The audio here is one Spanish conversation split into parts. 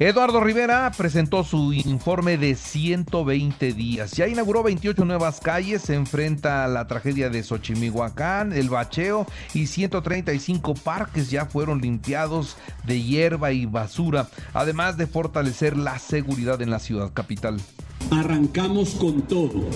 Eduardo Rivera presentó su informe de 120 días. Ya inauguró 28 nuevas calles, se enfrenta a la tragedia de Xochimihuacán, el bacheo y 135 parques ya fueron limpiados de hierba y basura, además de fortalecer la seguridad en la ciudad capital. Arrancamos con todo.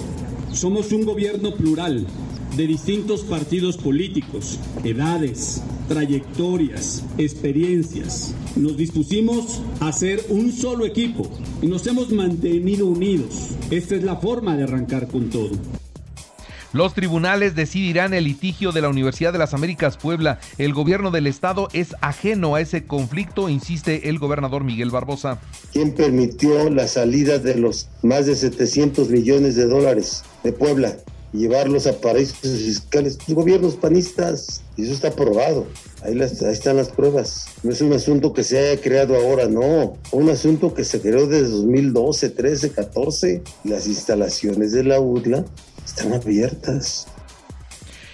Somos un gobierno plural de distintos partidos políticos, edades, trayectorias, experiencias. Nos dispusimos a ser un solo equipo y nos hemos mantenido unidos. Esta es la forma de arrancar con todo. Los tribunales decidirán el litigio de la Universidad de las Américas Puebla. El gobierno del estado es ajeno a ese conflicto, insiste el gobernador Miguel Barbosa. ¿Quién permitió la salida de los más de 700 millones de dólares de Puebla? Llevarlos a paraísos fiscales, gobiernos panistas, y eso está probado. Ahí, las, ahí están las pruebas. No es un asunto que se haya creado ahora, no. Un asunto que se creó desde 2012, 13, 14. Las instalaciones de la UDLA están abiertas.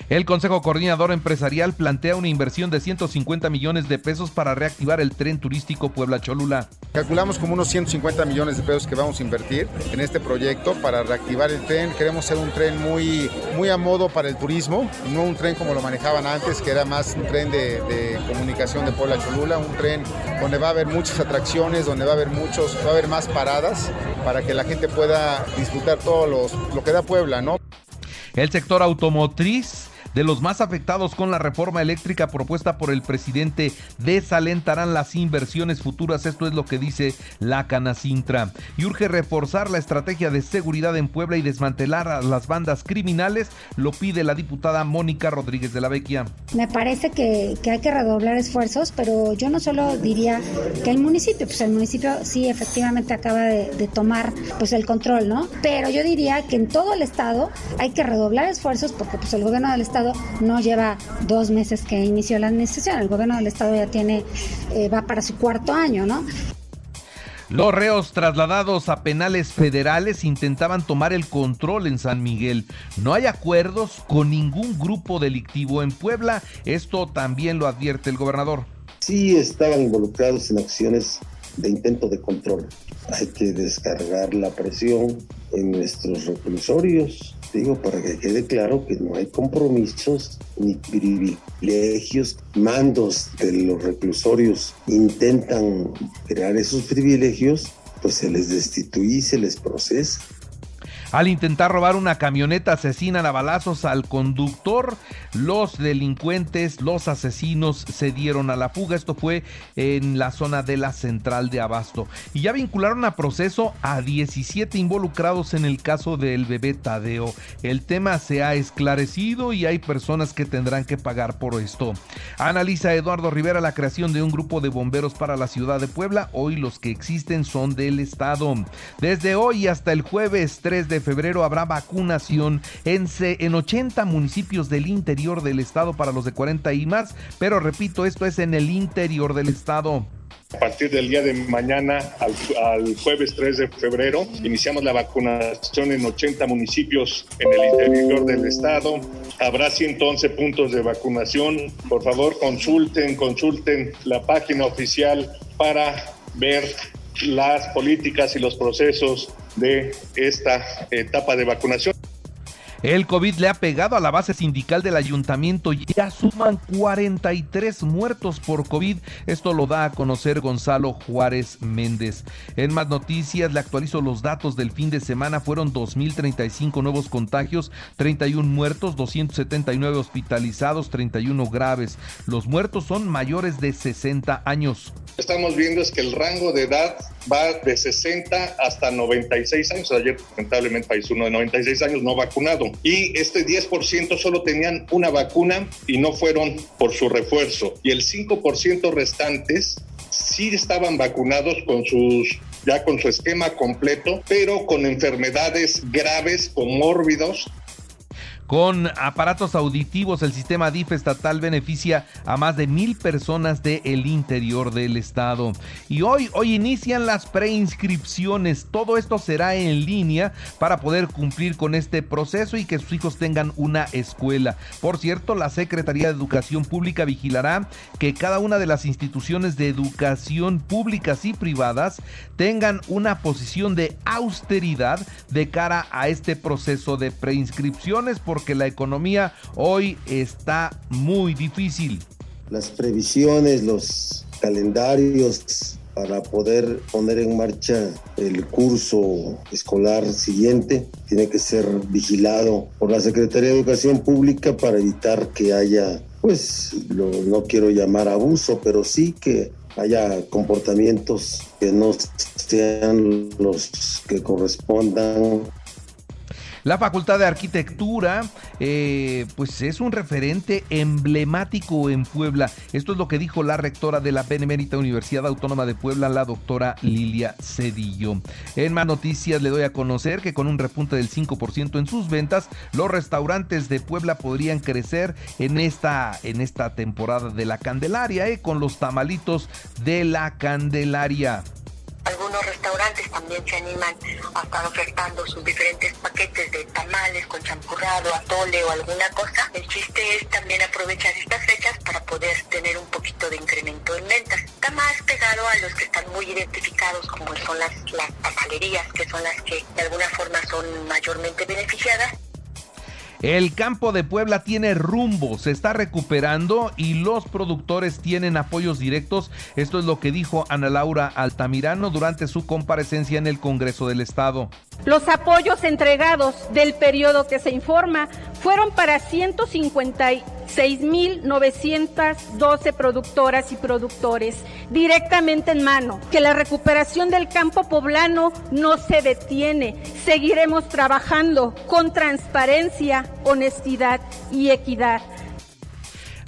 El Consejo Coordinador Empresarial plantea una inversión de 150 millones de pesos para reactivar el tren turístico Puebla-Cholula. Calculamos como unos 150 millones de pesos que vamos a invertir en este proyecto para reactivar el tren. Queremos ser un tren muy, muy a modo para el turismo, no un tren como lo manejaban antes, que era más un tren de, de comunicación de Puebla-Cholula, un tren donde va a haber muchas atracciones, donde va a haber muchos, va a haber más paradas para que la gente pueda disfrutar todo los, lo que da Puebla, ¿no? El sector automotriz de los más afectados con la reforma eléctrica propuesta por el presidente desalentarán las inversiones futuras. Esto es lo que dice la Canacintra. Y urge reforzar la estrategia de seguridad en Puebla y desmantelar a las bandas criminales. Lo pide la diputada Mónica Rodríguez de la Vecchia. Me parece que, hay que redoblar esfuerzos, pero yo no solo diría que el municipio, pues el municipio sí efectivamente acaba de, tomar pues el control, ¿no? Pero yo diría que en todo el estado hay que redoblar esfuerzos porque pues el gobierno del estado no lleva dos meses que inició la administración, el gobierno del Estado ya tiene, eh, va para su cuarto año, ¿no? Los reos trasladados a penales federales intentaban tomar el control en San Miguel. No hay acuerdos con ningún grupo delictivo en Puebla. Esto también lo advierte el gobernador. Sí estaban involucrados en acciones de intento de control. Hay que descargar la presión en nuestros reclusorios, digo, para que quede claro que no hay compromisos ni privilegios. Mandos de los reclusorios intentan crear esos privilegios, pues se les destituye y se les procesa. Al intentar robar una camioneta asesinan a balazos al conductor. Los delincuentes, los asesinos se dieron a la fuga. Esto fue en la zona de la central de Abasto. Y ya vincularon a proceso a 17 involucrados en el caso del bebé Tadeo. El tema se ha esclarecido y hay personas que tendrán que pagar por esto. Analiza Eduardo Rivera la creación de un grupo de bomberos para la ciudad de Puebla. Hoy los que existen son del estado. Desde hoy hasta el jueves 3 de febrero habrá vacunación en, en 80 municipios del interior del estado para los de 40 y más, pero repito, esto es en el interior del estado. A partir del día de mañana al, jueves 3 de febrero iniciamos la vacunación en 80 municipios en el interior del estado. Habrá 111 puntos de vacunación. Por favor, consulten, consulten la página oficial para ver las políticas y los procesos de esta etapa de vacunación. El COVID le ha pegado a la base sindical del ayuntamiento. Ya suman 43 muertos por COVID. Esto lo da a conocer Gonzalo Juárez Méndez. En más noticias, le actualizo los datos del fin de semana. Fueron 2.035 nuevos contagios, 31 muertos, 279 hospitalizados, 31 graves. Los muertos son mayores de 60 años. Estamos viendo es que el rango de edad va de 60 hasta 96 años. Ayer, lamentablemente, hay uno de 96 años no vacunado. Y este 10% solo tenían una vacuna y no fueron por su refuerzo. Y el 5% restantes sí estaban vacunados con sus ya con su esquema completo, pero con enfermedades graves, con mórbidos Con aparatos auditivos, el sistema DIF estatal beneficia a más de mil personas del interior del estado. Y hoy, hoy inician las preinscripciones. Todo esto será en línea para poder cumplir con este proceso y que sus hijos tengan una escuela. Por cierto, la Secretaría de Educación Pública vigilará que cada una de las instituciones de educación públicas y privadas tengan una posición de austeridad de cara a este proceso de preinscripciones porque la economía hoy está muy difícil. Las previsiones, los calendarios para poder poner en marcha el curso escolar siguiente tiene que ser vigilado por la Secretaría de Educación Pública para evitar que haya, pues, no quiero llamar abuso, pero sí que haya comportamientos que no sean los que correspondan la Facultad de Arquitectura, eh, pues es un referente emblemático en Puebla. Esto es lo que dijo la rectora de la Benemérita Universidad Autónoma de Puebla, la doctora Lilia Cedillo. En más noticias le doy a conocer que con un repunte del 5% en sus ventas, los restaurantes de Puebla podrían crecer en esta, en esta temporada de la Candelaria, eh, con los tamalitos de la Candelaria. Algunos restaurantes también se animan a estar ofertando sus diferentes paquetes de tamales con champurrado, atole o alguna cosa. El chiste es también aprovechar estas fechas para poder tener un poquito de incremento en ventas. Está más pegado a los que están muy identificados como son las, las que son las que de alguna forma son mayormente beneficiadas el campo de Puebla tiene rumbo, se está recuperando y los productores tienen apoyos directos. Esto es lo que dijo Ana Laura Altamirano durante su comparecencia en el Congreso del Estado. Los apoyos entregados del periodo que se informa fueron para 156.912 productoras y productores directamente en mano. Que la recuperación del campo poblano no se detiene. Seguiremos trabajando con transparencia, honestidad y equidad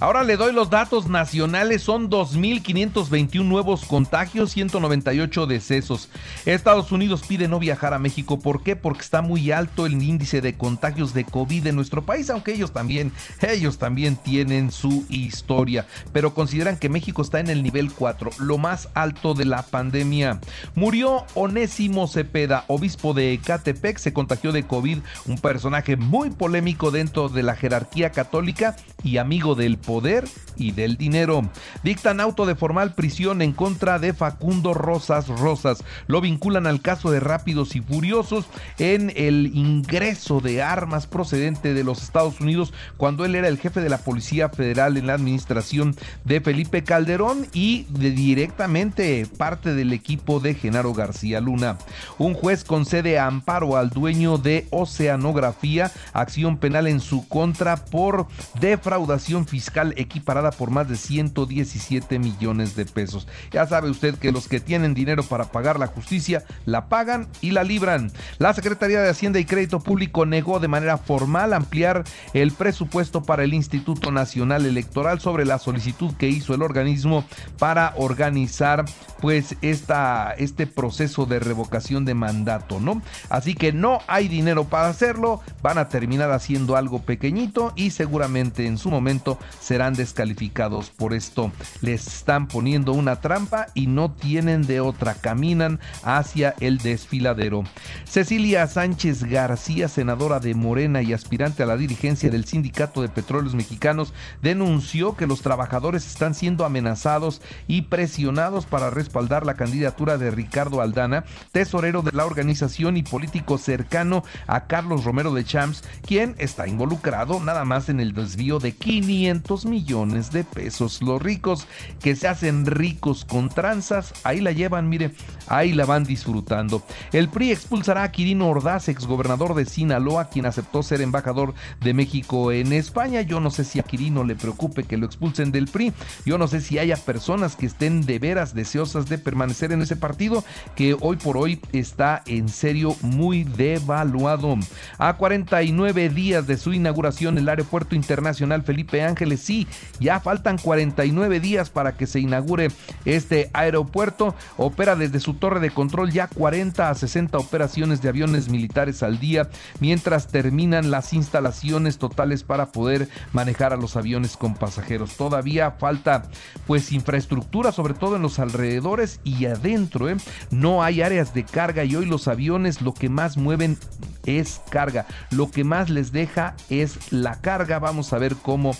Ahora le doy los datos nacionales, son 2.521 nuevos contagios, 198 decesos. Estados Unidos pide no viajar a México, ¿por qué? Porque está muy alto el índice de contagios de COVID en nuestro país, aunque ellos también, ellos también tienen su historia, pero consideran que México está en el nivel 4, lo más alto de la pandemia. Murió Onésimo Cepeda, obispo de Ecatepec, se contagió de COVID, un personaje muy polémico dentro de la jerarquía católica y amigo del poder y del dinero. Dictan auto de formal prisión en contra de Facundo Rosas Rosas. Lo vinculan al caso de Rápidos y Furiosos en el ingreso de armas procedente de los Estados Unidos cuando él era el jefe de la Policía Federal en la administración de Felipe Calderón y de directamente parte del equipo de Genaro García Luna. Un juez concede amparo al dueño de Oceanografía, acción penal en su contra por defraudación fiscal equiparada por más de 117 millones de pesos. Ya sabe usted que los que tienen dinero para pagar la justicia la pagan y la libran. La Secretaría de Hacienda y Crédito Público negó de manera formal ampliar el presupuesto para el Instituto Nacional Electoral sobre la solicitud que hizo el organismo para organizar pues esta, este proceso de revocación de mandato, ¿no? Así que no hay dinero para hacerlo, van a terminar haciendo algo pequeñito y seguramente en su momento serán descalificados por esto. Les están poniendo una trampa y no tienen de otra, caminan hacia el desfiladero. Cecilia Sánchez García, senadora de Morena y aspirante a la dirigencia del Sindicato de Petróleos Mexicanos, denunció que los trabajadores están siendo amenazados y presionados para respaldar la candidatura de Ricardo Aldana, tesorero de la organización y político cercano a Carlos Romero de Champs, quien está involucrado nada más en el desvío de 500 millones de pesos. Los ricos que se hacen ricos con tranzas, ahí la llevan, mire, ahí la van disfrutando. El PRI expulsará a Quirino Ordaz, exgobernador de Sinaloa, quien aceptó ser embajador de México en España. Yo no sé si a Quirino le preocupe que lo expulsen del PRI. Yo no sé si haya personas que estén de veras deseosas de permanecer en ese partido que hoy por hoy está en serio muy devaluado. A 49 días de su inauguración, el aeropuerto internacional Felipe Ángeles. Sí, ya faltan 49 días para que se inaugure este aeropuerto. Opera desde su torre de control ya 40 a 60 operaciones de aviones militares al día, mientras terminan las instalaciones totales para poder manejar a los aviones con pasajeros. Todavía falta pues infraestructura, sobre todo en los alrededores y adentro. ¿eh? No hay áreas de carga y hoy los aviones lo que más mueven es carga. Lo que más les deja es la carga. Vamos a ver cómo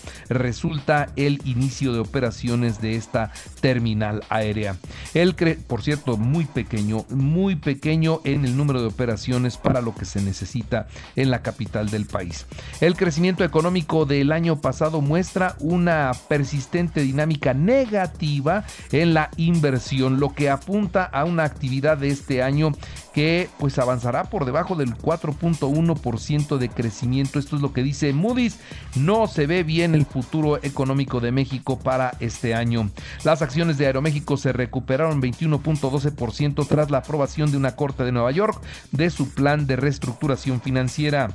resulta el inicio de operaciones de esta terminal aérea. El por cierto, muy pequeño, muy pequeño en el número de operaciones para lo que se necesita en la capital del país. El crecimiento económico del año pasado muestra una persistente dinámica negativa en la inversión, lo que apunta a una actividad de este año que pues avanzará por debajo del 4.1% de crecimiento. Esto es lo que dice Moody's. No se ve bien el futuro económico de México para este año. Las acciones de Aeroméxico se recuperaron 21.12% tras la aprobación de una corte de Nueva York de su plan de reestructuración financiera.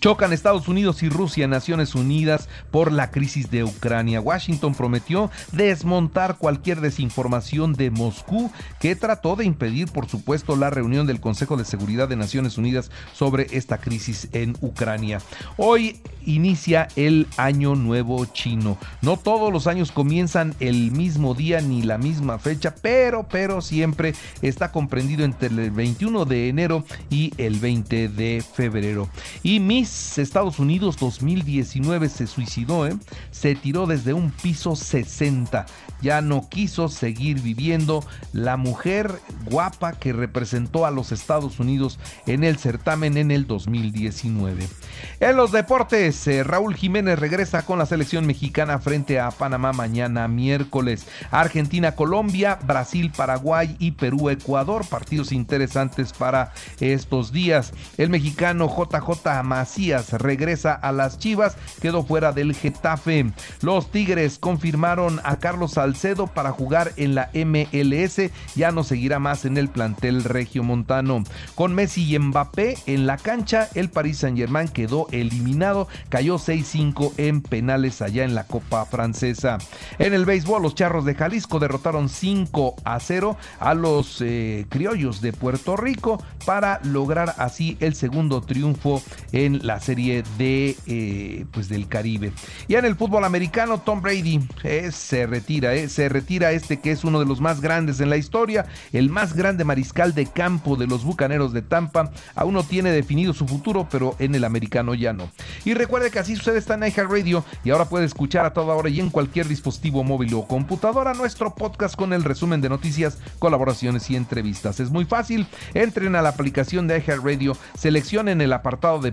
Chocan Estados Unidos y Rusia Naciones Unidas por la crisis de Ucrania. Washington prometió desmontar cualquier desinformación de Moscú que trató de impedir, por supuesto, la reunión del Consejo de Seguridad de Naciones Unidas sobre esta crisis en Ucrania. Hoy inicia el Año Nuevo Chino. No todos los años comienzan el mismo día ni la misma fecha, pero, pero siempre está comprendido entre el 21 de enero y el 20 de febrero. Y Miss Estados Unidos 2019 se suicidó, ¿eh? se tiró desde un piso 60. Ya no quiso seguir viviendo la mujer guapa que representó a los Estados Unidos en el certamen en el 2019. En los deportes, eh, Raúl Jiménez regresa con la selección mexicana frente a Panamá mañana miércoles. Argentina, Colombia, Brasil, Paraguay y Perú, Ecuador. Partidos interesantes para estos días. El mexicano JJ Macías regresa a las Chivas, quedó fuera del Getafe. Los Tigres confirmaron a Carlos Salcedo para jugar en la MLS, ya no seguirá más en el plantel regiomontano. Con Messi y Mbappé en la cancha, el Paris Saint-Germain quedó eliminado, cayó 6-5 en penales allá en la Copa Francesa. En el béisbol, los Charros de Jalisco derrotaron 5 a 0 a los eh, criollos de Puerto Rico para lograr así el segundo triunfo en la serie de eh, pues del Caribe. Y en el fútbol americano, Tom Brady eh, se retira, eh, se retira este que es uno de los más grandes en la historia, el más grande mariscal de campo de los Bucaneros de Tampa. Aún no tiene definido su futuro, pero en el americano ya no. Y recuerde que así sucede está en Radio y ahora puede escuchar a toda hora y en cualquier dispositivo móvil o computadora nuestro podcast con el resumen de noticias, colaboraciones y entrevistas. Es muy fácil, entren a la aplicación de Radio, seleccionen el apartado de